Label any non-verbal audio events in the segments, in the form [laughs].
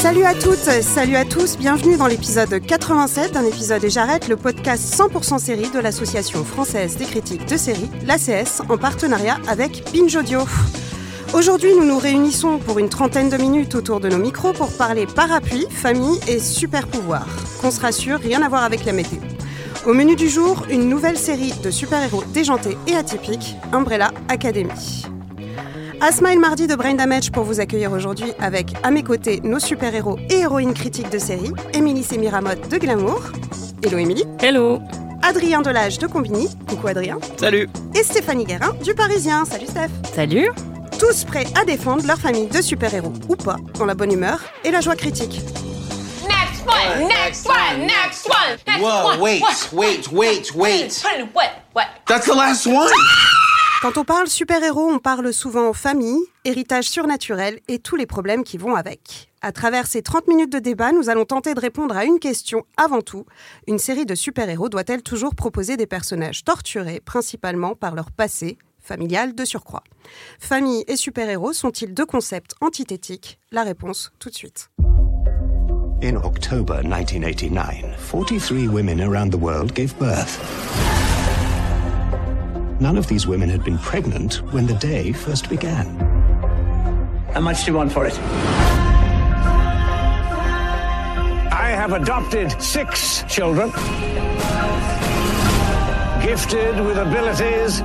Salut à toutes, salut à tous, bienvenue dans l'épisode 87 d'un épisode et j'arrête le podcast 100% série de l'association française des critiques de séries, l'ACS, en partenariat avec Binge Audio. Aujourd'hui, nous nous réunissons pour une trentaine de minutes autour de nos micros pour parler parapluie, famille et super pouvoirs. Qu'on se rassure, rien à voir avec la météo. Au menu du jour, une nouvelle série de super-héros déjantés et atypiques, Umbrella Academy. Asma le mardi de Brain Damage pour vous accueillir aujourd'hui avec à mes côtés nos super-héros et héroïnes critiques de série, Émilie Sémiramotte de Glamour. Hello Émilie. Hello. Adrien Delage de Combini. Coucou Adrien. Salut. Et Stéphanie Guérin du Parisien. Salut Steph. Salut. Tous prêts à défendre leur famille de super-héros ou pas, dans la bonne humeur et la joie critique. Next one, next one, next one, next Whoa, one. wait, wait, wait, wait. What? What? That's the last one? Quand on parle super-héros, on parle souvent famille, héritage surnaturel et tous les problèmes qui vont avec. À travers ces 30 minutes de débat, nous allons tenter de répondre à une question avant tout. Une série de super-héros doit-elle toujours proposer des personnages torturés, principalement par leur passé familial de surcroît? Famille et super-héros sont-ils deux concepts antithétiques? La réponse tout de suite. In October 1989, 43 women around the world gave birth. None of these women had been pregnant when the day first began. How much do you want for it? I have adopted six children, gifted with abilities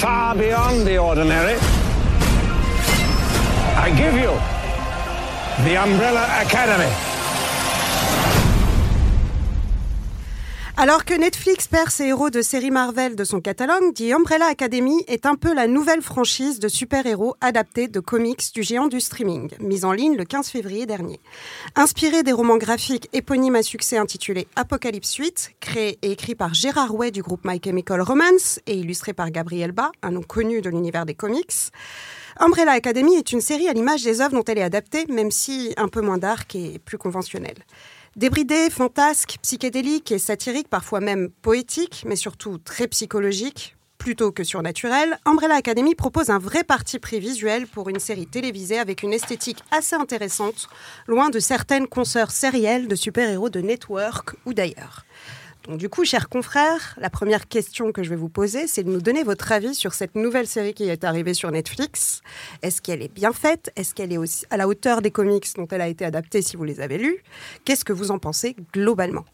far beyond the ordinary. I give you the Umbrella Academy. Alors que Netflix perd ses héros de séries Marvel de son catalogue, The Umbrella Academy est un peu la nouvelle franchise de super-héros adaptés de comics du géant du streaming, mise en ligne le 15 février dernier. Inspiré des romans graphiques éponymes à succès intitulés Apocalypse Suite, créé et écrit par Gérard Way du groupe My Chemical Romance et illustré par Gabriel Ba, un nom connu de l'univers des comics, Umbrella Academy est une série à l'image des œuvres dont elle est adaptée, même si un peu moins dark et plus conventionnelle. Débridée, fantasque, psychédélique et satirique, parfois même poétique, mais surtout très psychologique, plutôt que surnaturel, Umbrella Academy propose un vrai parti pris visuel pour une série télévisée avec une esthétique assez intéressante, loin de certaines consoeurs sérielles de super-héros de network ou d'ailleurs. Donc, du coup, chers confrères, la première question que je vais vous poser, c'est de nous donner votre avis sur cette nouvelle série qui est arrivée sur Netflix. Est-ce qu'elle est bien faite? Est-ce qu'elle est aussi à la hauteur des comics dont elle a été adaptée si vous les avez lus? Qu'est-ce que vous en pensez globalement?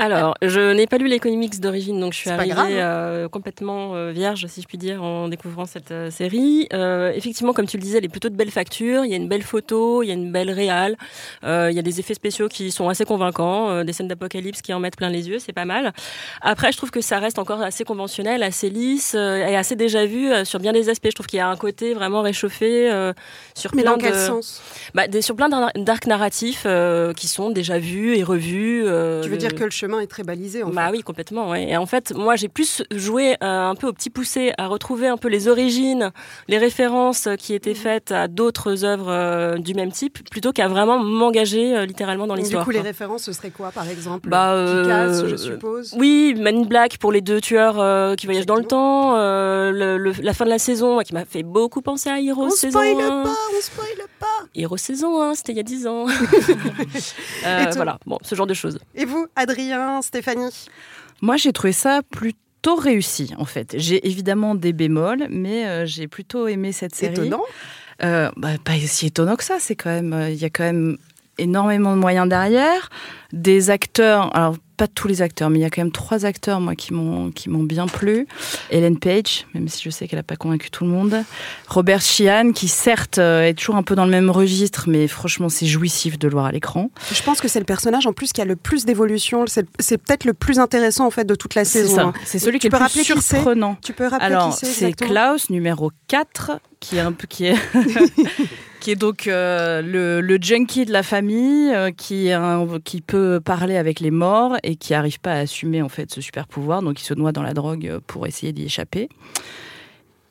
Alors, je n'ai pas lu les comics d'origine, donc je suis arrivée grave, hein. euh, complètement euh, vierge, si je puis dire, en découvrant cette euh, série. Euh, effectivement, comme tu le disais, elle est plutôt de belle facture. Il y a une belle photo, il y a une belle réale, euh, il y a des effets spéciaux qui sont assez convaincants, euh, des scènes d'apocalypse qui en mettent plein les yeux, c'est pas mal. Après, je trouve que ça reste encore assez conventionnel, assez lisse euh, et assez déjà vu euh, sur bien des aspects. Je trouve qu'il y a un côté vraiment réchauffé euh, sur Mais plein dans quel de... sens? Bah, des, sur plein d'ar- d'arcs narratifs euh, qui sont déjà vus et revus. euh, Tu veux dire que le chemin est très balisé en bah fait oui, complètement. Ouais. Et en fait, moi, j'ai plus joué euh, un peu au petit poussé à retrouver un peu les origines, les références qui étaient faites à d'autres œuvres euh, du même type, plutôt qu'à vraiment m'engager euh, littéralement dans Donc, Du l'histoire. coup, les références, ce serait quoi par exemple? Bah, Kick-Ass, je suppose. Oui, Man in Black pour les deux tueurs qui voyagent dans le temps. le- le- la fin de la saison qui m'a fait beaucoup penser à Hero On saison spoil 1. pas, on spoil pas. Hero saison 1, c'était il y a 10 ans. [laughs] Voilà, bon, ce genre de choses. Et vous, Adrien, Stéphanie Moi, j'ai trouvé ça plutôt réussi, en fait. J'ai évidemment des bémols, mais euh, j'ai plutôt aimé cette série. Étonnant. Euh, bah, pas si étonnant que ça. C'est quand même, euh, il y a quand même énormément de moyens derrière, des acteurs. Alors pas tous les acteurs, mais il y a quand même trois acteurs moi qui m'ont qui m'ont bien plu. Ellen Page, même si je sais qu'elle n'a pas convaincu tout le monde. Robert Sheehan, qui certes euh, est toujours un peu dans le même registre, mais franchement c'est jouissif de le voir à l'écran. Je pense que c'est le personnage en plus qui a le plus d'évolution. C'est c'est peut-être le plus intéressant en fait de toute la saison. ça. hein. C'est celui Tu qui est le plus surprenant. Tu peux rappeler Alors, qui c'est c'est Klaus, numéro 4, qui est un peu qui est [laughs] qui est donc euh, le, junkie de la famille, euh, qui, peut parler avec les morts et qui n'arrive pas à assumer en fait ce super pouvoir, donc il se noie dans la drogue euh, pour essayer d'y échapper.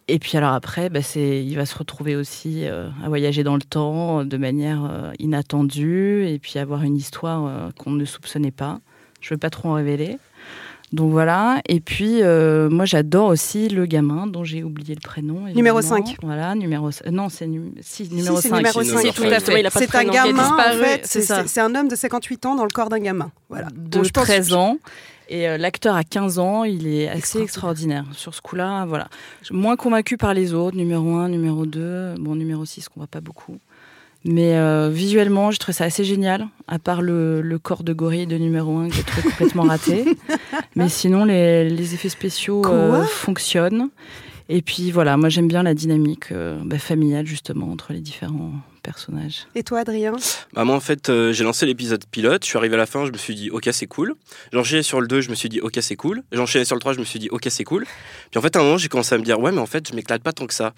Et puis alors après, bah, il va se retrouver aussi à voyager dans le temps de manière inattendue et puis avoir une histoire qu'on ne soupçonnait pas. Je ne veux pas trop en révéler. Donc voilà. Et puis euh, moi j'adore aussi le gamin dont j'ai oublié le prénom. Numéro évidemment. 5. Voilà, numéro c- non c'est num- si, numéro Si, 5. c'est numéro Si, 5. tout à fait. Il a pas de C'est un gamin, en disparu, fait. c'est C'est c'est- c'est un homme de 58 ans dans le corps d'un gamin. Voilà. de pense- 13 ans. Et euh, l'acteur a 15 ans, il est assez Extraordinaire. extraordinaire. Sur ce coup-là, voilà. Moins convaincu par les autres, numéro 1, numéro 2, bon, numéro 6 qu'on voit pas beaucoup. Mais euh, visuellement, je trouve ça assez génial, à part le, le corps de gorille de numéro 1 que j'ai trouvé complètement [laughs] raté. Mais sinon, les, les effets spéciaux euh, fonctionnent. Et puis voilà, moi j'aime bien la dynamique euh, bah, familiale justement entre les différents personnages. Et toi, Adrien? Bah moi en fait euh, j'ai lancé l'épisode pilote, je suis arrivé à la fin, je me suis dit ok c'est cool. J'enchaînais sur le 2, je me suis dit ok c'est cool. J'enchaînais sur le 3, je me suis dit ok c'est cool. Puis en fait à un moment j'ai commencé à me dire ouais mais en fait je m'éclate pas tant que ça.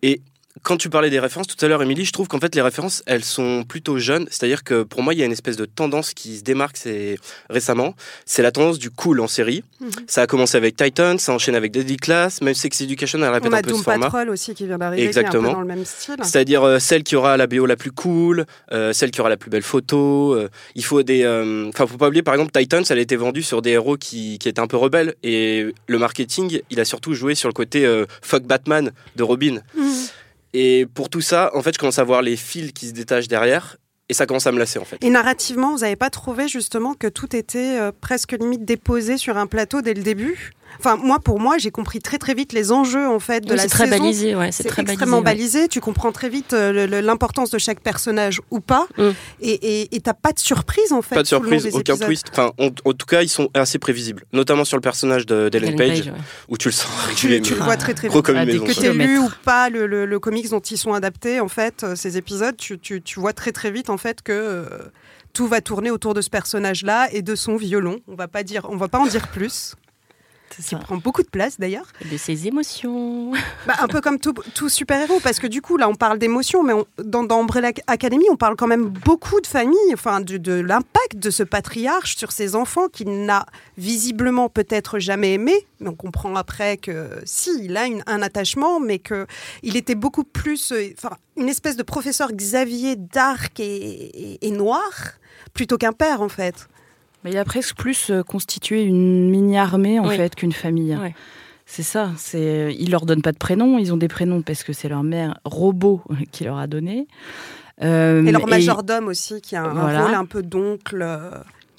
Et quand tu parlais des références tout à l'heure, Émilie, je trouve qu'en fait les références elles sont plutôt jeunes. C'est-à-dire que pour moi il y a une espèce de tendance qui se démarque c'est récemment. C'est la tendance du cool en série. Mhm. Ça a commencé avec Titan, ça enchaîne avec Deadly Class, même Sex Education elle répète On un peu Doom ce format. Patrol aussi qui vient d'arriver, qui est un Exactement. peu dans le même style. C'est-à-dire euh, celle qui aura la BO la plus cool, euh, celle qui aura la plus belle photo. euh, il faut des. Enfin, faut pas oublier, par exemple, Titans, elle a été vendue sur des héros qui, qui étaient un peu rebelles. Et le marketing, il a surtout joué sur le côté fuck Batman de Robin. Mhm. Et pour tout ça, en fait, je commence à voir les fils qui se détachent derrière. Et ça commence à me lasser, en fait. Et narrativement, vous n'avez pas trouvé justement que tout était euh, presque limite déposé sur un plateau dès le début? Enfin, moi, pour moi, j'ai compris très très vite les enjeux en fait de Oui, la c'est très saison. balisé, ouais, c'est c'est très extrêmement balisé. Tu comprends très vite euh, le- le- l'importance de chaque personnage ou pas. Mm. Et Et et t'as pas de surprise en fait. Pas de surprise, aucun épisodes. twist. Enfin, en, en tout cas, ils sont assez prévisibles. Notamment sur le personnage de- d'Ellen Ellen Page, Page, ouais. où tu le sens Tu, reculer. tu le vois très très vite. Ah, que tu lu ou pas le, le, le comics dont ils sont adaptés, en fait, euh, ces épisodes, tu, tu, tu vois très très vite en fait que euh, tout va tourner autour de ce personnage-là et de son violon. On va pas dire, on va pas en dire plus. Qui ça. prend beaucoup de place d'ailleurs. De ses émotions. Bah, un peu comme tout, tout super-héros, parce que du coup, là, on parle d'émotion, mais on- dans, dans Umbrella Academy, on parle quand même beaucoup de famille, enfin, de, de l'impact de ce patriarche sur ses enfants qu'il n'a visiblement peut-être jamais aimé. Mais on comprend après que si, il a une- un attachement, mais que il était beaucoup plus, euh, enfin, une espèce de professeur Xavier dark et, et- et noir, plutôt qu'un père, en fait. Mais il a presque plus euh, constitué une mini-armée en Oui. fait qu'une famille. C'est ça. C'est ils leur donnent pas de prénom. Ils ont des prénoms parce que c'est leur mère robot [laughs] qui leur a donné. Euh, Et leur majordome aussi, qui a un, Voilà. rôle un peu d'oncle, euh,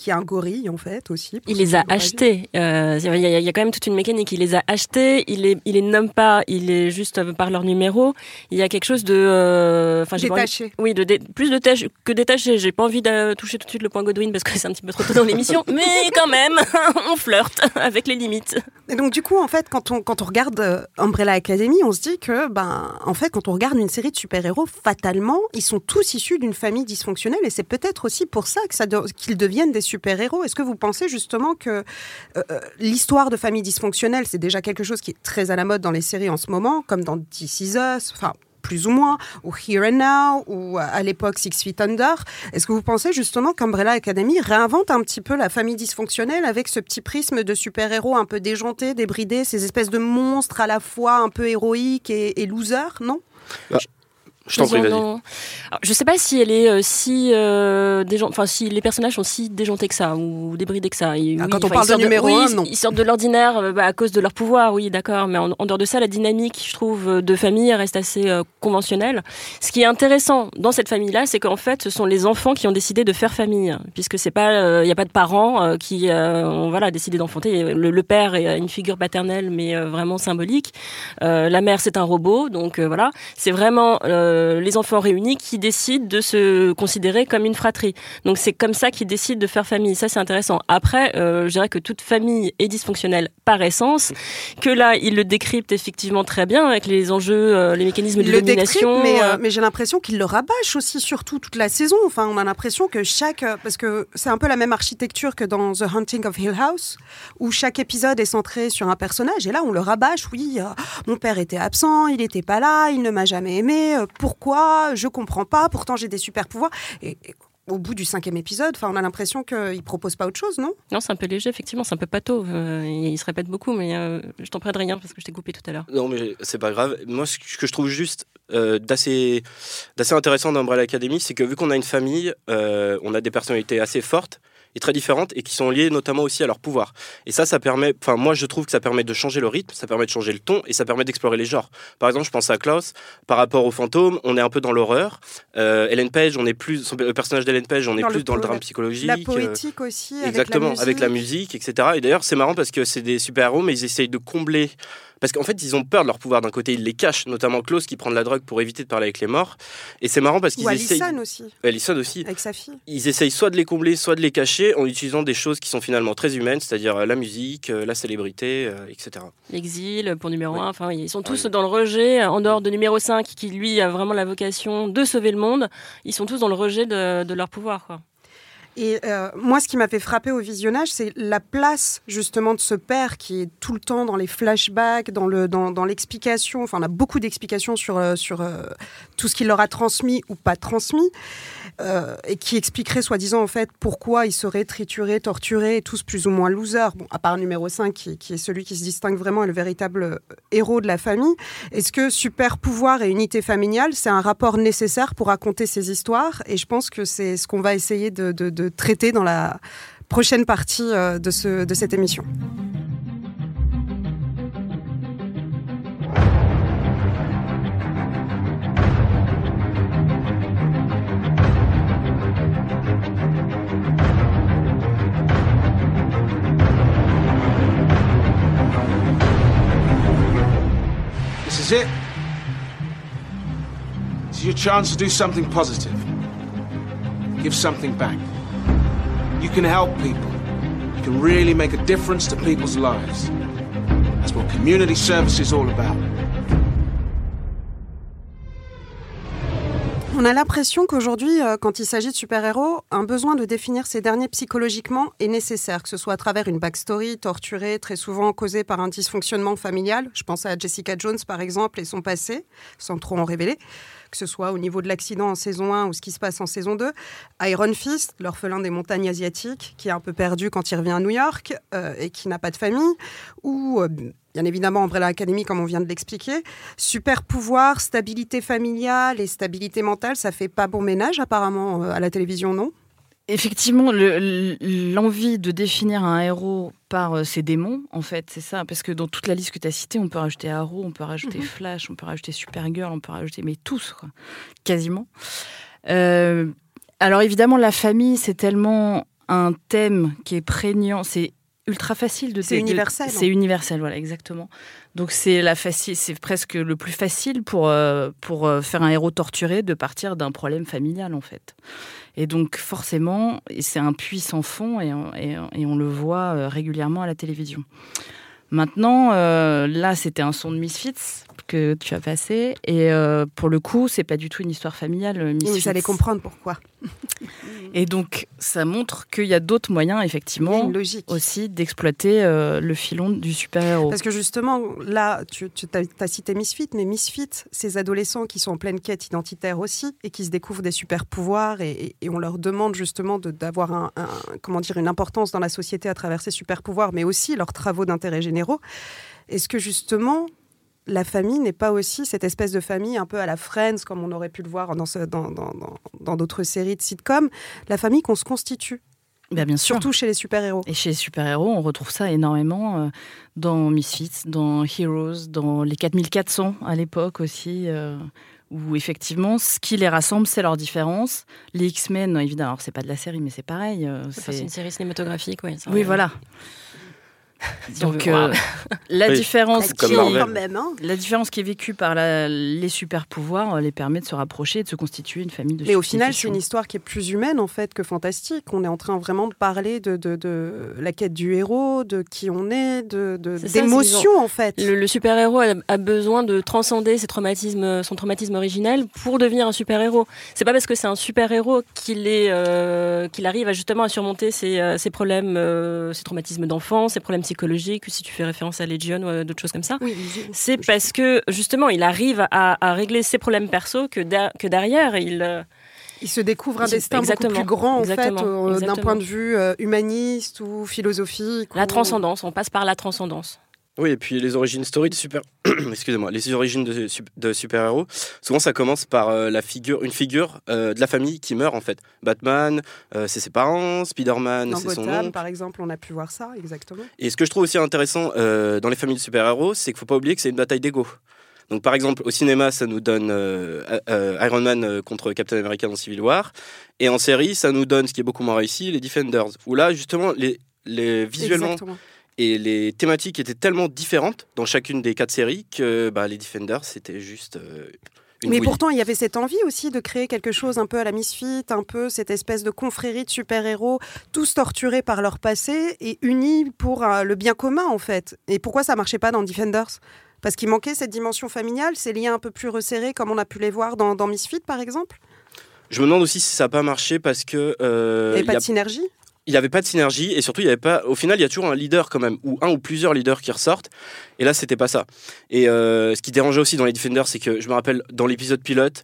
qui est un gorille, en fait, aussi. Il les a achetés. Euh, Il y, a- il y a quand même toute une mécanique. Il les a achetés. Il les, il les nomme pas. Il est juste euh, par leur numéro. Il y a quelque chose de. euh, envie- Détaché. Oui, de dé- plus de tâches que détaché. J'ai pas envie de toucher tout de suite le point Godwin parce que c'est un petit peu trop tôt dans l'émission. [laughs] Mais quand même, [laughs] on flirte avec les limites. Et donc du coup, en fait, quand on, quand on regarde Umbrella Academy, on se dit que, ben, en fait, quand on regarde une série de super-héros, fatalement, ils sont tous issus d'une famille dysfonctionnelle, et c'est peut-être aussi pour ça que ça de- qu'ils deviennent des super-héros. Est-ce que vous pensez justement que euh, euh, l'histoire de famille dysfonctionnelle, c'est déjà quelque chose qui est très à la mode dans les séries en ce moment, comme dans This Is Us, enfin plus ou moins, ou Here and Now, ou euh, à l'époque Six Feet Under. Est-ce que vous pensez justement qu'Umbrella Academy réinvente un petit peu la famille dysfonctionnelle avec ce petit prisme de super-héros un peu déjanté, débridé, ces espèces de monstres à la fois un peu héroïques et, et losers, non? Je t'en prie, vas-y. ont- Alors, je sais pas si elle est euh, si euh, déjan- enfin si les personnages sont si déjantés que ça ou débridés que ça. Et Ah, oui, quand on parle de numéro oui, un, ils- non. Ils sortent de l'ordinaire euh, bah, à cause de leur pouvoir, oui, d'accord. Mais en, en dehors de ça, la dynamique, je trouve, euh, de famille reste assez euh, conventionnelle. Ce qui est intéressant dans cette famille-là, c'est qu'en fait, ce sont les enfants qui ont décidé de faire famille, puisque c'est pas, il n'y a pas de parents euh, qui euh, ont voilà décidé d'enfanter. Le, le père est une figure paternelle, mais euh, vraiment symbolique. Euh, la mère, c'est un robot, donc euh, voilà, c'est vraiment euh, les enfants réunis qui décident de se considérer comme une fratrie. Donc c'est comme ça qu'ils décident de faire famille. Ça, c'est intéressant. Après, euh, je dirais que toute famille est dysfonctionnelle par essence, que là, ils le décryptent effectivement très bien avec les enjeux, euh, les mécanismes de Il le décrypte, domination. mais, euh, mais j'ai l'impression qu'il le rabâche aussi, surtout toute la saison. Enfin, on a l'impression que chaque. Parce que c'est un peu la même architecture que dans The Hunting of Hill House, où chaque épisode est centré sur un personnage. Et là, on le rabâche. Oui, mon père était absent, il n'était pas là, il ne m'a jamais aimé. Pourquoi Je comprends pas. Pourtant, j'ai des super pouvoirs. Et, et au bout du cinquième épisode, enfin, on a l'impression qu'il propose pas autre chose, non? Non, c'est un peu léger, effectivement, c'est un peu pato. euh, il, il se répète beaucoup, mais euh, je t'en prie de rien parce que je t'ai coupé tout à l'heure. Non, mais c'est pas grave. Moi, ce que je trouve juste euh, d'assez d'assez intéressant dans Umbrella Academy, c'est que vu qu'on a une famille, euh, on a des personnalités assez fortes et très différentes et qui sont liées notamment aussi à leur pouvoir. Et ça, ça permet, enfin moi je trouve que ça permet de changer le rythme, ça permet de changer le ton et ça permet d'explorer les genres. Par exemple, je pense à Klaus, par rapport aux fantômes, on est un peu dans l'horreur. Euh, Ellen Page, on est plus, son- le personnage d'Ellen Page, on est Dans plus le dans le drame psychologique. La euh, poétique aussi, Exactement, avec la avec la musique. musique, etc. Et d'ailleurs, c'est marrant parce que c'est des super-héros, mais ils essayent de combler. Parce qu'en fait, ils ont peur de leur pouvoir d'un côté, ils les cachent, notamment Klaus qui prend de la drogue pour éviter de parler avec les morts. Et c'est marrant parce qu'ils essayent. Alison aussi, Alison aussi. avec sa fille. Ils essayent soit de les combler, soit de les cacher en utilisant des choses qui sont finalement très humaines, c'est-à-dire euh, la musique, euh, la célébrité, euh, etc. L'exil pour numéro Oui. 1, enfin, ils sont tous dans le rejet, en dehors de numéro 5, qui lui a vraiment la vocation de sauver le monde. Ils sont tous dans le rejet de, de leur pouvoir. Quoi. Et euh, moi, ce qui m'a fait frapper au visionnage, c'est la place justement de ce père qui est tout le temps dans les flashbacks, dans le dans, dans l'explication. Enfin, on a beaucoup d'explications sur euh, sur euh, tout ce qu'il leur a transmis ou pas transmis, euh, et qui expliquerait soi-disant en fait pourquoi ils seraient triturés, torturés, tous plus ou moins losers. Bon, à part numéro 5 qui, est celui qui se distingue vraiment et le véritable euh, héros de la famille. Est-ce que super pouvoir et unité familiale, c'est un rapport nécessaire pour raconter ces histoires? Et je pense que c'est ce qu'on va essayer de, traiter dans la prochaine partie euh, de cette émission. Is it. Is your chance to do something positive. Give something back. You can help people. You can really make a difference to people's lives. That's what community service is all about. On a l'impression qu'aujourd'hui, euh, quand il s'agit de super-héros, un besoin de définir ces derniers psychologiquement est nécessaire, que ce soit à travers une backstory torturée, très souvent causée par un dysfonctionnement familial. Je pense à Jessica Jones, par exemple, et son passé, sans trop en révéler, que ce soit au niveau de l'accident en saison 1 ou ce qui se passe en saison 2. Iron Fist, l'orphelin des montagnes asiatiques, qui est un peu perdu quand il revient à New York euh, et qui n'a pas de famille. Ou, euh, bien évidemment, Umbrella Academy, comme on vient de l'expliquer. Super pouvoir, stabilité familiale et stabilité mentale, ça fait pas bon ménage apparemment euh, à la télévision, non? Effectivement, le- l'envie de définir un héros par euh, ses démons, en fait, c'est ça. Parce que dans toute la liste que tu as citée, on peut rajouter Arrow, on peut rajouter Mhm. Flash, on peut rajouter Supergirl, on peut rajouter, mais tous, quoi. quasiment. Euh, alors évidemment, la famille, c'est tellement un thème qui est prégnant, c'est ultra facile de... C'est universel, C'est hein. universel, voilà, exactement. Donc c'est la facile, c'est presque le plus facile pour, euh, pour euh, faire un héros torturé de partir d'un problème familial, en fait. Et donc forcément, c'est un puissant fond et, on- et, et on le voit euh, régulièrement à la télévision. Maintenant, euh, là, c'était un son de Misfits que tu as passé, et euh, pour le coup, c'est pas du tout une histoire familiale. euh, Misfits. Vous allez comprendre pourquoi. Et donc, ça montre qu'il y a d'autres moyens, effectivement, logique. aussi d'exploiter euh, le filon du super-héros. Parce que justement, là, tu, as, cité Misfit, mais Misfit, ces adolescents qui sont en pleine quête identitaire aussi et qui se découvrent des super pouvoirs et, et- et on leur demande justement de- d'avoir un, un- comment dire, une importance dans la société à travers ces super pouvoirs, mais aussi leurs travaux d'intérêt généraux. Est-ce que justement, la famille n'est pas aussi cette espèce de famille un peu à la Friends, comme on aurait pu le voir dans ce- dans- dans- dans- dans d'autres séries de sitcoms, la famille qu'on se constitue Ben, bien sûr. Surtout chez les super-héros. Et chez les super-héros, on retrouve ça énormément euh, dans Misfits, dans Heroes, dans les 4400 à l'époque aussi, euh, où effectivement, ce qui les rassemble, c'est leurs différences. Les X-Men, évidemment, alors c'est pas de la série, mais c'est pareil. euh, Enfin, C'est une série cinématographique, oui. Oui, voilà. Donc, euh, la, [laughs] Oui, différence qui, même, hein. la différence qui est vécue par la- les super-pouvoirs euh, les permet de se rapprocher et de se constituer une famille de Mais au final, c'est une histoire qui est plus humaine en fait que fantastique. On est en train vraiment de parler de, de, de la quête du héros, de qui on est, de d'émotion en fait. Le, le super-héros a, a besoin de transcender ses traumatismes, son traumatisme originel pour devenir un super-héros. C'est pas parce que c'est un super-héros qu'il est, euh, qu'il arrive à justement à surmonter ses, ses problèmes, euh, ses traumatismes d'enfance, ses problèmes psychologique ou si tu fais référence à Legion ou à d'autres choses comme ça. c'est parce que justement, il arrive à, à régler ses problèmes perso que, que derrière, il. euh, Il se découvre un destin beaucoup exactement, plus grand, en fait, euh, d'un point de vue euh, humaniste ou philosophique. La ou- transcendance, on passe par la transcendance. Oui, et puis les origines story de super, [clears throat] excusez-moi, les origines de, de super-héros. Souvent, ça commence par euh, la figure, une figure euh, de la famille qui meurt en fait. Batman, euh, c'est ses parents. Spider-Man, c'est son oncle. par exemple, on a pu voir ça, exactement. Et ce que je trouve aussi intéressant dans les familles de super-héros, c'est qu'il faut pas oublier que c'est une bataille d'ego. Donc, par exemple, au cinéma, ça nous donne Iron Man contre Captain America dans Civil War, et en série, ça nous donne ce qui est beaucoup moins réussi, les Defenders. Où là, justement, les, les visuellement Exactement. Et les thématiques étaient tellement différentes dans chacune des quatre séries que bah, les Defenders, c'était juste euh, une Mais bouillie. pourtant, il y avait cette envie aussi de créer quelque chose un peu à la Misfit, un peu cette espèce de confrérie de super-héros, tous torturés par leur passé et unis pour euh, le bien commun, en fait. Et pourquoi ça marchait pas dans Defenders? Parce qu'il manquait cette dimension familiale, ces liens un peu plus resserrés, comme on a pu les voir dans, dans Misfit, par exemple? Je me demande aussi si ça n'a pas marché parce que. euh, Il n'y avait pas y a- de synergie? Il n'y avait pas de synergie et surtout il y avait pas au final il y a toujours un leader quand même ou un ou plusieurs leaders qui ressortent. Et là c'était pas ça. Et euh, ce qui dérangeait aussi dans les Defenders c'est que je me rappelle dans l'épisode pilote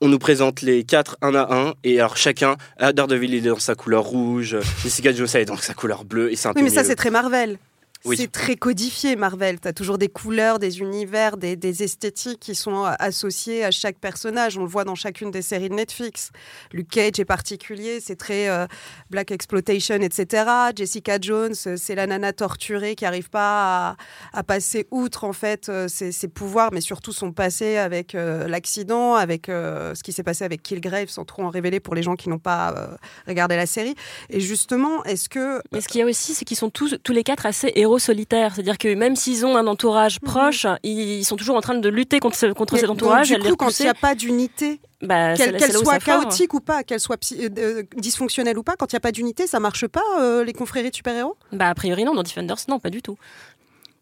on nous présente les quatre un à un et alors chacun Daredevil il est dans sa couleur rouge Jessica Jones est dans sa couleur bleue et c'est un Oui, mais ça, c'est très Marvel. Oui. C'est très codifié, Marvel. Tu as toujours des couleurs, des univers, des, des esthétiques qui sont euh, associées à chaque personnage. On le voit dans chacune des séries de Netflix. Luke Cage est particulier, c'est très euh, Black Exploitation, etc. Jessica Jones, euh, c'est la nana torturée qui n'arrive pas à, à passer outre en fait euh, ses, ses pouvoirs, mais surtout son passé avec euh, l'accident, avec euh, ce qui s'est passé avec Killgrave, sans trop en révéler pour les gens qui n'ont pas euh, regardé la série. Et justement, est-ce que Mais ce qu'il y a aussi, c'est qu'ils sont tous, tous les quatre assez héros solitaires. C'est-à-dire que même s'ils ont un entourage proche, ils, ils sont toujours en train de lutter contre, ce- contre Mais cet donc, entourage. du à les coup, quand il n'y a pas d'unité, Bah, qu'elle soit chaotique ou pas, qu'elle soit euh, euh, dysfonctionnelle ou pas, quand il n'y a pas d'unité, ça marche pas, euh, les confréries de super-héros? Bah, a priori, non. Dans Defenders, non, pas du tout.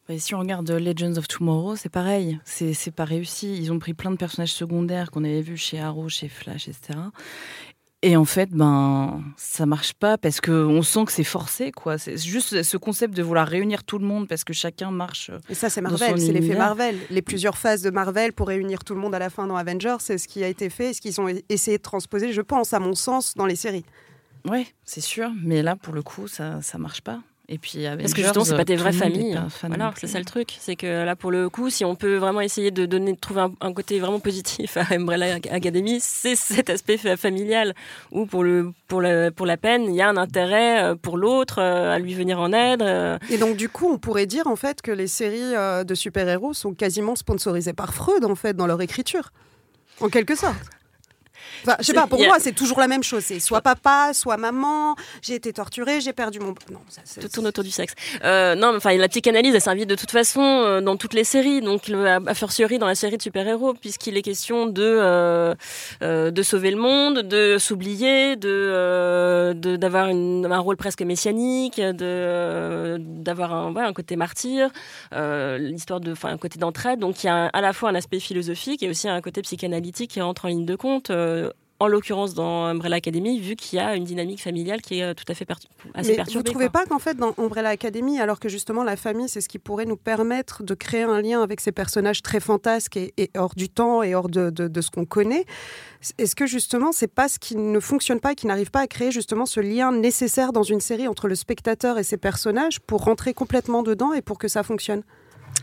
Et si on regarde Legends of Tomorrow, c'est pareil. C'est c'est pas réussi. Ils ont pris plein de personnages secondaires qu'on avait vus chez Arrow, chez Flash, etc. Et en fait, ben, ça marche pas parce que on sent que c'est forcé, quoi. C'est juste ce concept de vouloir réunir tout le monde parce que chacun marche. Et ça, c'est Marvel, c'est l'effet. Marvel. Les plusieurs phases de Marvel pour réunir tout le monde à la fin dans Avengers, c'est ce qui a été fait et ce qu'ils ont essayé de transposer, je pense, à mon sens, dans les séries. Ouais, c'est sûr. Mais là, pour le coup, ça, ça marche pas. Et puis, Parce que justement, c'est pas des vraies familles. Voilà, c'est ça le truc. C'est que là, pour le coup, si on peut vraiment essayer de donner, de trouver un, un côté vraiment positif à Umbrella Academy, c'est cet aspect fa- familial où pour le pour la pour la peine, il y a un intérêt euh, pour l'autre euh, à lui venir en aide. euh. Et donc, du coup, on pourrait dire en fait que les séries de super-héros sont quasiment sponsorisées par Freud, en fait, dans leur écriture. En quelque sorte. Enfin, je sais pas, pour a- moi, c'est toujours la même chose. C'est soit papa, soit maman, j'ai été torturée, j'ai perdu mon. Non, ça, c'est- Tout tourne autour du sexe. Euh, non, enfin, la psychanalyse, elle s'invite de toute façon euh, dans toutes les séries, donc le- a, fortiori dans la série de super-héros, puisqu'il est question de euh, de sauver le monde, de s'oublier, de d'avoir un rôle presque messianique, de d'avoir un, ouais, un côté martyr, l'histoire de, enfin, un côté d'entraide. Donc il y a un- à la fois un aspect philosophique et aussi un côté psychanalytique qui rentre en ligne de compte. Euh, en l'occurrence dans Umbrella Academy, vu qu'il y a une dynamique familiale qui est euh, tout à fait pertu- assez Mais perturbée. vous trouvez quoi. pas qu'en fait, dans Umbrella Academy, alors que justement la famille, c'est ce qui pourrait nous permettre de créer un lien avec ces personnages très fantasques et, et hors du temps et hors de, de- de ce qu'on connaît, est-ce que justement, c'est pas ce qui ne fonctionne pas et qui n'arrive pas à créer justement ce lien nécessaire dans une série entre le spectateur et ses personnages pour rentrer complètement dedans et pour que ça fonctionne?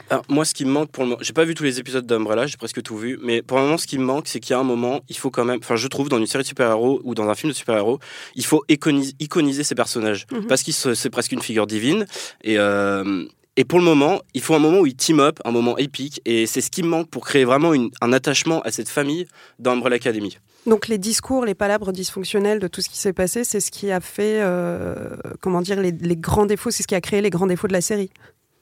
Alors, moi, ce qui me manque pour le moment, j'ai pas vu tous les épisodes d'Umbrella, j'ai presque tout vu, mais pour le moment, ce qui me manque, c'est qu'il y a un moment, il faut quand même, enfin, je trouve, dans une série de super-héros ou dans un film de super-héros, il faut iconiser, iconiser ces personnages Mhm. parce que c'est presque une figure divine et euh, et pour le moment, il faut un moment où ils team up, un moment épique, et c'est ce qui me manque pour créer vraiment une- un attachement à cette famille dans Umbrella Academy. Donc les discours, les palabres dysfonctionnelles de tout ce qui s'est passé, c'est ce qui a fait, euh, comment dire, les, les grands défauts, c'est ce qui a créé les grands défauts de la série.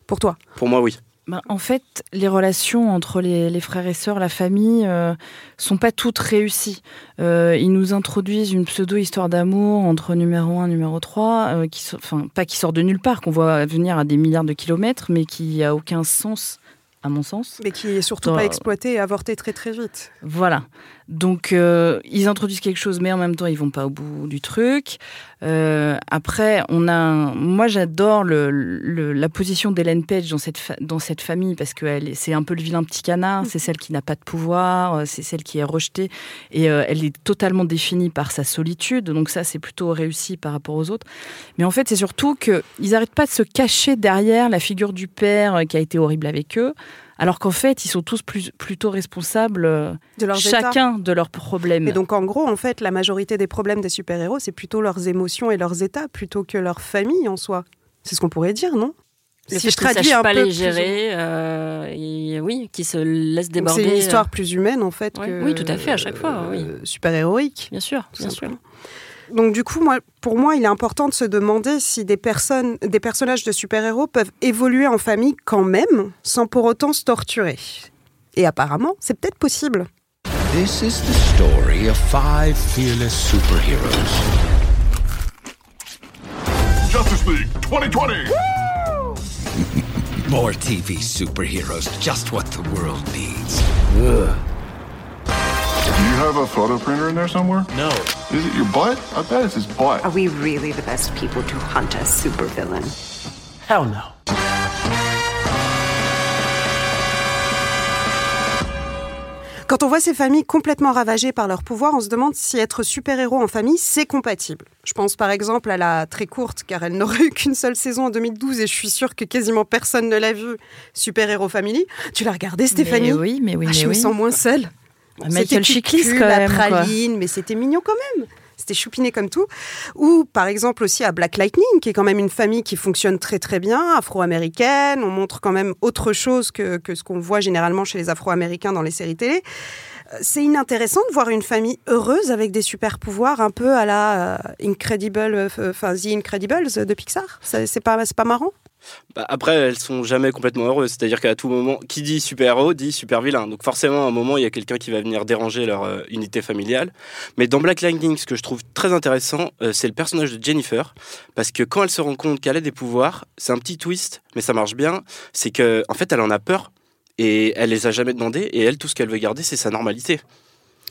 Pour toi Pour moi, oui. Ben, en fait, les relations entre les, frères et sœurs, la famille, euh, sont pas toutes réussies. Euh, ils nous introduisent une pseudo-histoire d'amour entre numéro 1 et numéro 3, euh, qui, enfin, pas qui sort de nulle part, qu'on voit venir à des milliards de kilomètres, mais qui a aucun sens à mon sens. Mais qui est surtout Dans- pas exploité et avorté très très vite. Voilà. Donc, euh, ils introduisent quelque chose, mais en même temps, ils vont pas au bout du truc. Euh, après, on a. Moi, j'adore le, le- la position d'Hélène Page dans cette, fa- dans cette famille parce que c'est un peu le vilain petit canard. C'est celle qui n'a pas de pouvoir, euh, c'est celle qui est rejetée et euh, elle est totalement définie par sa solitude. Donc, ça, c'est plutôt réussi par rapport aux autres. Mais en fait, c'est surtout qu'ils n'arrêtent pas de se cacher derrière la figure du père qui a été horrible avec eux. Alors qu'en fait, ils sont tous plus, plutôt responsables euh, De leurs chacun de leurs problèmes. Et donc en gros, en fait, la majorité des problèmes des super-héros, c'est plutôt leurs émotions et leurs états plutôt que leur famille en soi. C'est ce qu'on pourrait dire, non? Le Si je traduis un pas peu les plus- gérer, euh, et oui, qui se laissent Donc, déborder. C'est une histoire euh, plus humaine en fait ouais. que Oui, tout à fait, à chaque fois, oui. super héroïque. Bien sûr, bien sûr. Donc du coup, moi, pour moi, il est important de se demander si des personnes, des personnages de super-héros peuvent évoluer en famille quand même, sans pour autant se torturer. Et apparemment, c'est peut-être possible. This is the story of five fearless superheroes. Justice League 2020! [laughs] More TV superheroes, just what the world needs. Do you have a photo printer in there somewhere? No. Is it your butt? I bet it's his butt. Are we really the best people to hunt a supervillain? Hell no. Quand on voit ces familles complètement ravagées par leur pouvoir, on se demande si être super-héros en famille, c'est compatible. Je pense par exemple à la très courte, car elle n'aurait eu qu'une seule saison en 2012 et je suis sûre que quasiment personne ne l'a vue, Super-héros Family. Tu l'as regardé Stéphanie? Mais oui, mais oui, Ah, mais Je me oui. sons moins seule. Michael C'était Chiklis, quand la même, quoi. praline, mais c'était mignon quand même. C'était choupiné comme tout. Ou par exemple aussi à Black Lightning, qui est quand même une famille qui fonctionne très très bien, afro-américaine. On montre quand même autre chose que, que ce qu'on voit généralement chez les afro-américains dans les séries télé. C'est inintéressant de voir une famille heureuse avec des super pouvoirs un peu à la euh, Incredible, euh, enfin The Incredibles de Pixar. C'est pas, pas marrant? Bah, après, elles sont jamais complètement heureuses. C'est-à-dire qu'à tout moment, qui dit super-héros dit super-vilain. Donc forcément, à un moment, il y a quelqu'un qui va venir déranger leur euh, unité familiale. Mais dans Black Lightning, ce que je trouve très intéressant, c'est le personnage de Jennifer. Parce que quand elle se rend compte qu'elle a des pouvoirs, c'est un petit twist, mais ça marche bien. C'est que en fait, elle en a peur. Et elle les a jamais demandé. Et elle, tout ce qu'elle veut garder, c'est sa normalité.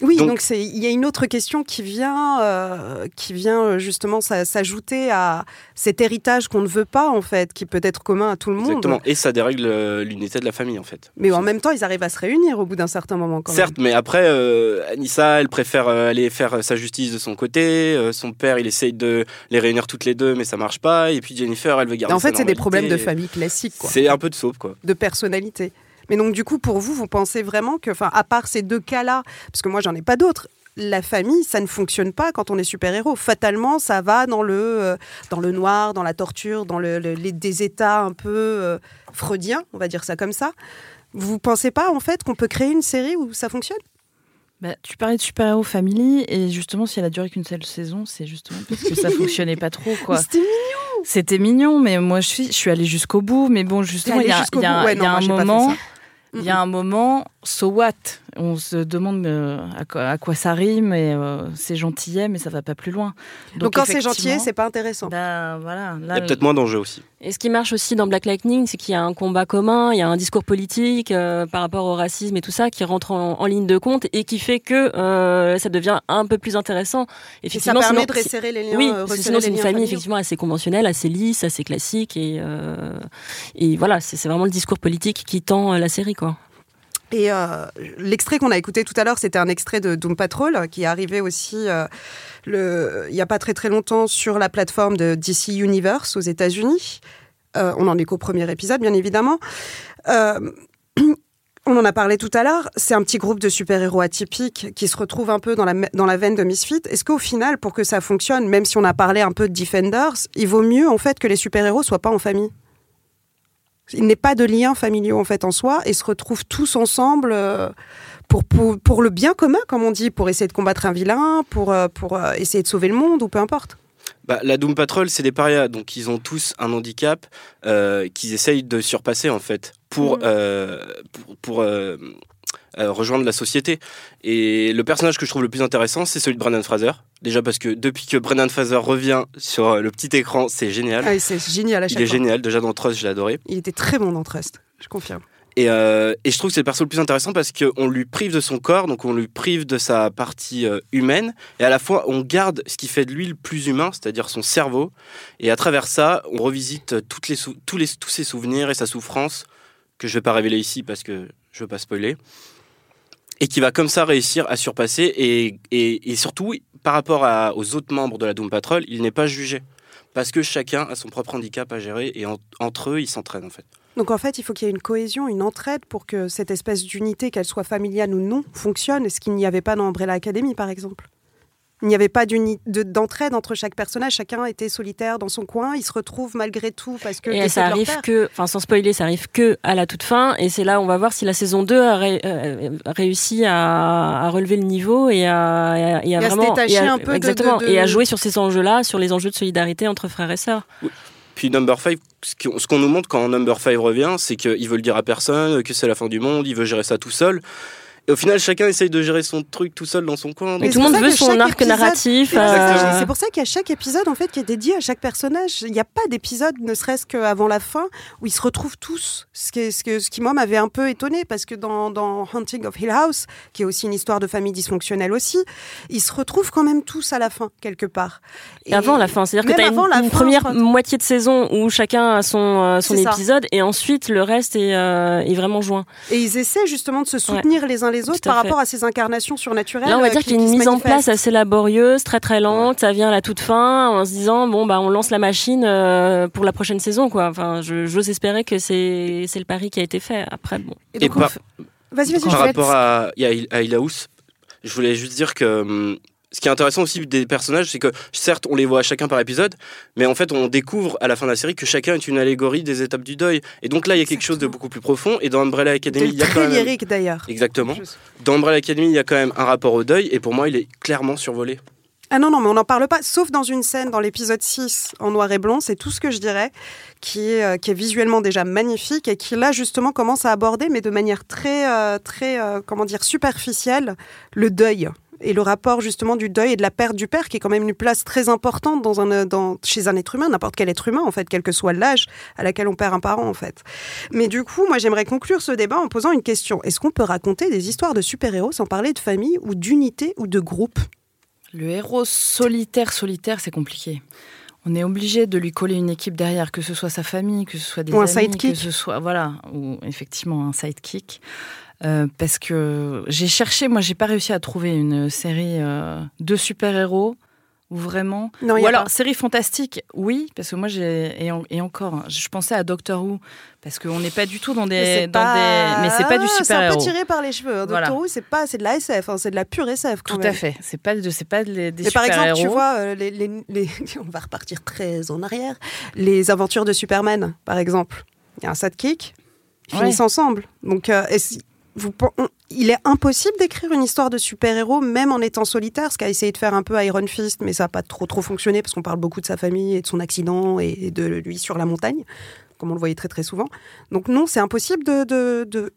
Oui, donc, il y a une autre question qui vient, euh, qui vient euh, justement s'a- s'ajouter à cet héritage qu'on ne veut pas en fait, qui peut être commun à tout le monde. Exactement. Et ça dérègle euh, l'unité de la famille, en fait. Mais en même temps, ils arrivent à se réunir au bout d'un certain moment quand Certes, mais après, euh, Anissa, elle préfère aller faire sa justice de son côté. Euh, son père, il essaye de les réunir toutes les deux, mais ça marche pas. Et puis Jennifer, elle veut garder En fait, c'est des problèmes de famille classiques, quoi, C'est un peu de soap, quoi. de personnalité. Mais donc, du coup, pour vous, vous pensez vraiment que, enfin, à part ces deux cas-là, parce que moi, j'en ai pas d'autres. La famille, ça ne fonctionne pas quand on est super-héros. Fatalement, ça va dans le, euh, dans le noir, dans la torture, dans le, le- les, des états un peu euh, freudiens, on va dire ça comme ça. Vous pensez pas, en fait, qu'on peut créer une série où ça fonctionne? Bah, tu parlais de super-héros family, et justement, si elle a duré qu'une seule saison, c'est justement parce que ça [laughs] fonctionnait pas trop, quoi. C'était mignon C'était mignon, mais moi, je suis, je suis allée jusqu'au bout. Mais bon, justement, il y a, jusqu'au il y a- bout? Ouais, il y a non, moi, un moment. Il y a un moment, so what? On se demande euh, à, quoi, à quoi ça rime et euh, c'est gentillet, mais ça va pas plus loin. Donc, quand c'est effectivement, gentil, c'est pas intéressant. bah, voilà, Il là, y a peut-être moins d'enjeux aussi. Et ce qui marche aussi dans Black Lightning, c'est qu'il y a un combat commun, il y a un discours politique euh, par rapport au racisme et tout ça qui rentre en, en ligne de compte et qui fait que euh, ça devient un peu plus intéressant. Et ça Effectivement, permet sinon- de resserrer les liens. Oui, parce que resserrer sinon c'est une famille familiaux. effectivement assez conventionnelle, assez lisse, assez classique et euh, et voilà, c'est vraiment le discours politique qui tend la série quoi. Et euh, l'extrait qu'on a écouté tout à l'heure, c'était un extrait de Doom Patrol qui est arrivé aussi euh, il n'y a pas très très longtemps sur la plateforme de DC Universe aux États-Unis. Euh, on en est qu'au premier épisode, bien évidemment. [clears throat] On en a parlé tout à l'heure. C'est un petit groupe de super-héros atypiques qui se retrouve un peu dans la, dans la veine de Misfit. Est-ce qu'au final, pour que ça fonctionne, même si on a parlé un peu de Defenders, il vaut mieux en fait que les super-héros soient pas en famille? Il n'est pas de liens familiaux en fait en soi et se retrouvent tous ensemble euh, pour, pour, pour le bien commun, comme on dit, pour essayer de combattre un vilain, pour, euh, pour euh, essayer de sauver le monde ou peu importe. Bah, la Doom Patrol, c'est des parias, donc ils ont tous un handicap euh, qu'ils essayent de surpasser en fait pour, euh, pour, pour, euh, euh, rejoindre la société. Et le personnage que je trouve le plus intéressant, c'est celui de Brendan Fraser. Déjà parce que depuis que Brendan Fraser revient sur euh, le petit écran, c'est génial. Ah, c'est génial à chaque Il est fois. génial, déjà dans Trust, je l'ai adoré. Il était très bon dans Trust, je confirme. Et, euh, et je trouve que c'est le perso le plus intéressant parce qu'on lui prive de son corps, donc on lui prive de sa partie euh, humaine, et à la fois on garde ce qui fait de lui le plus humain, c'est-à-dire son cerveau, et à travers ça, on revisite toutes les tous, les, tous ses souvenirs et sa souffrance, que je vais pas révéler ici parce que je veux pas spoiler, et qui va comme ça réussir à surpasser, et, et, et surtout, par rapport aux autres membres de la Doom Patrol, il n'est pas jugé. Parce que chacun a son propre handicap à gérer, et en- entre eux, ils s'entraînent en fait. Donc en fait, il faut qu'il y ait une cohésion, une entraide pour que cette espèce d'unité, qu'elle soit familiale ou non, fonctionne, ce qu'il n'y avait pas dans Umbrella Academy, par exemple? Il n'y avait pas de- d'entraide entre chaque personnage, chacun était solitaire dans son coin, ils se retrouvent malgré tout parce que Et ça arrive père. que, enfin sans spoiler, ça arrive que à la toute fin. Et c'est là où on va voir si la saison 2 a ré- euh, réussi à, à relever le niveau et à, et à, et à Et à se vraiment détacher et à- un peu de- exactement de- et à jouer sur ces enjeux-là, sur les enjeux de solidarité entre frères et sœurs. Puis Number 5, ce qu'on ce qu'on nous montre quand Number 5 revient, c'est qu'il veut le dire à personne, que c'est la fin du monde, il veut gérer ça tout seul. Et au final, chacun essaye de gérer son truc tout seul dans son coin. Mais tout le monde veut son qu'à arc épisode- narratif. C'est pour ça que euh, C'est pour ça qu'il y a chaque épisode en fait qui est dédié à chaque personnage. Il n'y a pas d'épisode, ne serait-ce qu'avant la fin, où ils se retrouvent tous. Ce qui, ce que- ce qui moi m'avait un peu étonné parce que dans, dans Hunting of Hill House, qui est aussi une histoire de famille dysfonctionnelle aussi, ils se retrouvent quand même tous à la fin quelque part. Et avant la fin, c'est-à-dire que tu as une, fin, première moitié de saison où chacun a son, euh, son C'est ça. épisode et ensuite le reste est, euh, est vraiment joint. Et ils essaient justement de se soutenir les uns les autres à par fait. rapport à ces incarnations surnaturelles. Là, on va euh, dire qui- qu'il y a une mise en place assez laborieuse, très très lente. Ça vient à la toute fin en se disant bon bah on lance la machine euh, pour la prochaine saison quoi. Enfin, je- j'ose espérer que c'est c'est le pari qui a été fait. Après bon. Et par, Vas-y, vas-y, par je rapport à, à à Hill House, je voulais juste dire que hum, ce qui est intéressant aussi des personnages, c'est que certes, on les voit chacun par épisode, mais en fait, on découvre à la fin de la série que chacun est une allégorie des étapes du deuil. Et donc là, il y a quelque chose de beaucoup plus profond. Et dans Umbrella Academy, il y a quand Très même... lyrique d'ailleurs. Exactement. Dans Umbrella Academy, il y a quand même un rapport au deuil, et pour moi, il est clairement survolé. Ah non, non, mais on n'en parle pas, sauf dans une scène dans l'épisode 6 en noir et blanc, c'est tout ce que je dirais, qui est, euh, qui est visuellement déjà magnifique et qui là justement commence à aborder, mais de manière très, euh, très euh, comment dire, superficielle, le deuil. Et le rapport justement du deuil et de la perte du père, qui est quand même une place très importante dans un, dans, chez un être humain, n'importe quel être humain en fait, quel que soit l'âge à laquelle on perd un parent en fait. Mais du coup, moi j'aimerais conclure ce débat en posant une question. Est-ce qu'on peut raconter des histoires de super-héros sans parler de famille ou d'unité ou de groupe? Le héros solitaire, solitaire, c'est compliqué. On est obligé de lui coller une équipe derrière, que ce soit sa famille, que ce soit des Ou un amis, sidekick. que ce soit voilà, ou effectivement un sidekick. Euh, parce que j'ai cherché, moi j'ai pas réussi à trouver une série euh, de super-héros vraiment. Non, ou a alors pas. série fantastique, oui, parce que moi j'ai et, en- et encore, hein, je pensais à Doctor Who parce qu'on n'est pas du tout dans des, Mais c'est dans pas... des, mais c'est pas du Ah, C'est super-héros. un peu tiré par les cheveux. hein. Voilà. Doctor Who, c'est pas, c'est de la SF, hein, c'est de la pure SF quand Tout même. à fait. C'est pas de, c'est pas des, des Mais par exemple, tu super-héros. vois, euh, les, les- les- [laughs] on va repartir très en arrière. Les aventures de Superman, par exemple. Il y a un sidekick, ils Ouais. finissent ensemble. Donc, euh, il est impossible d'écrire une histoire de super-héros, même en étant solitaire, ce qu'a essayé de faire un peu Iron Fist, mais ça n'a pas trop trop fonctionné parce qu'on parle beaucoup de sa famille et de son accident et de lui sur la montagne, comme on le voyait très très souvent. Donc non, c'est impossible de, de- de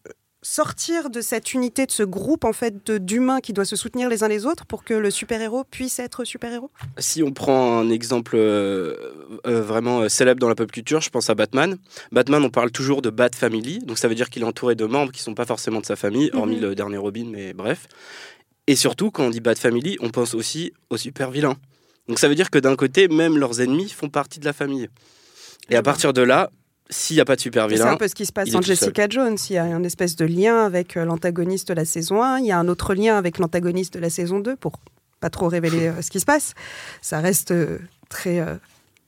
sortir de cette unité, de ce groupe en fait d'humains qui doit se soutenir les uns les autres pour que le super-héros puisse être super-héros? Si on prend un exemple euh, euh, vraiment euh, célèbre dans la pop culture, je pense à Batman. Batman, on parle toujours de Bat Family, donc ça veut dire qu'il est entouré de membres qui sont pas forcément de sa famille, hormis Mhm. le dernier Robin, mais bref. Et surtout, quand on dit Bat Family, on pense aussi aux super vilains. Donc ça veut dire que d'un côté, même leurs ennemis font partie de la famille. Et à partir de là, s'il n'y a pas de super Et C'est vilain, un peu ce qui se passe seul. Jessica Jones. Il y a un espèce de lien avec euh, l'antagoniste de la saison 1. Il y a un autre lien avec l'antagoniste de la saison 2 pour pas trop révéler euh, ce qui se passe. Ça reste euh, très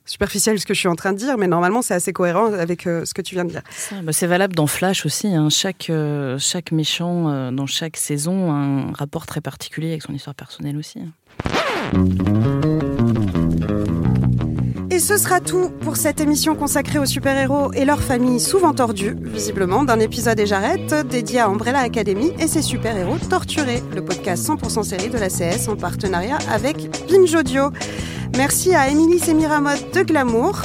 superficiel ce que je suis en train de dire, mais normalement c'est assez cohérent avec euh, ce que tu viens de dire. Bah, c'est valable dans Flash aussi. hein. Chaque, euh, chaque méchant euh, dans chaque saison a un rapport très particulier avec son histoire personnelle aussi. hein. Et ce sera tout pour cette émission consacrée aux super-héros et leurs familles souvent tordues, visiblement, d'un épisode et j'arrête dédié à Umbrella Academy et ses super-héros torturés, le podcast 100% série de la CS en partenariat avec Binge Audio. Merci à Émilie Sémiramode de Glamour,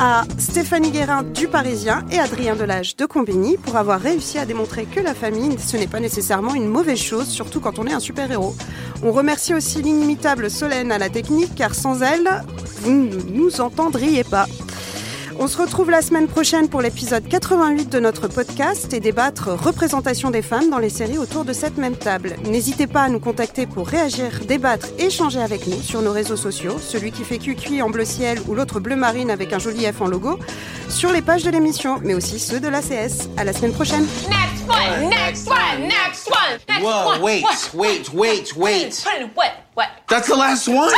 à Stéphanie Guérin du Parisien et Adrien Delage de Combini pour avoir réussi à démontrer que la famille, ce n'est pas nécessairement une mauvaise chose, surtout quand on est un super-héros. On remercie aussi l'inimitable Solène à la technique, car sans elle, vous ne nous entendriez pas. On se retrouve la semaine prochaine pour l'épisode 88 de notre podcast et débattre représentation des femmes dans les séries autour de cette même table. N'hésitez pas à nous contacter pour réagir, débattre, échanger avec nous sur nos réseaux sociaux, celui qui fait QQ en bleu ciel ou l'autre bleu marine avec un joli F en logo, sur les pages de l'émission, mais aussi ceux de l'ACS. À la semaine prochaine. Next one, next one, next one, next Whoa, one. wait, wait, wait? What? What? That's the last one.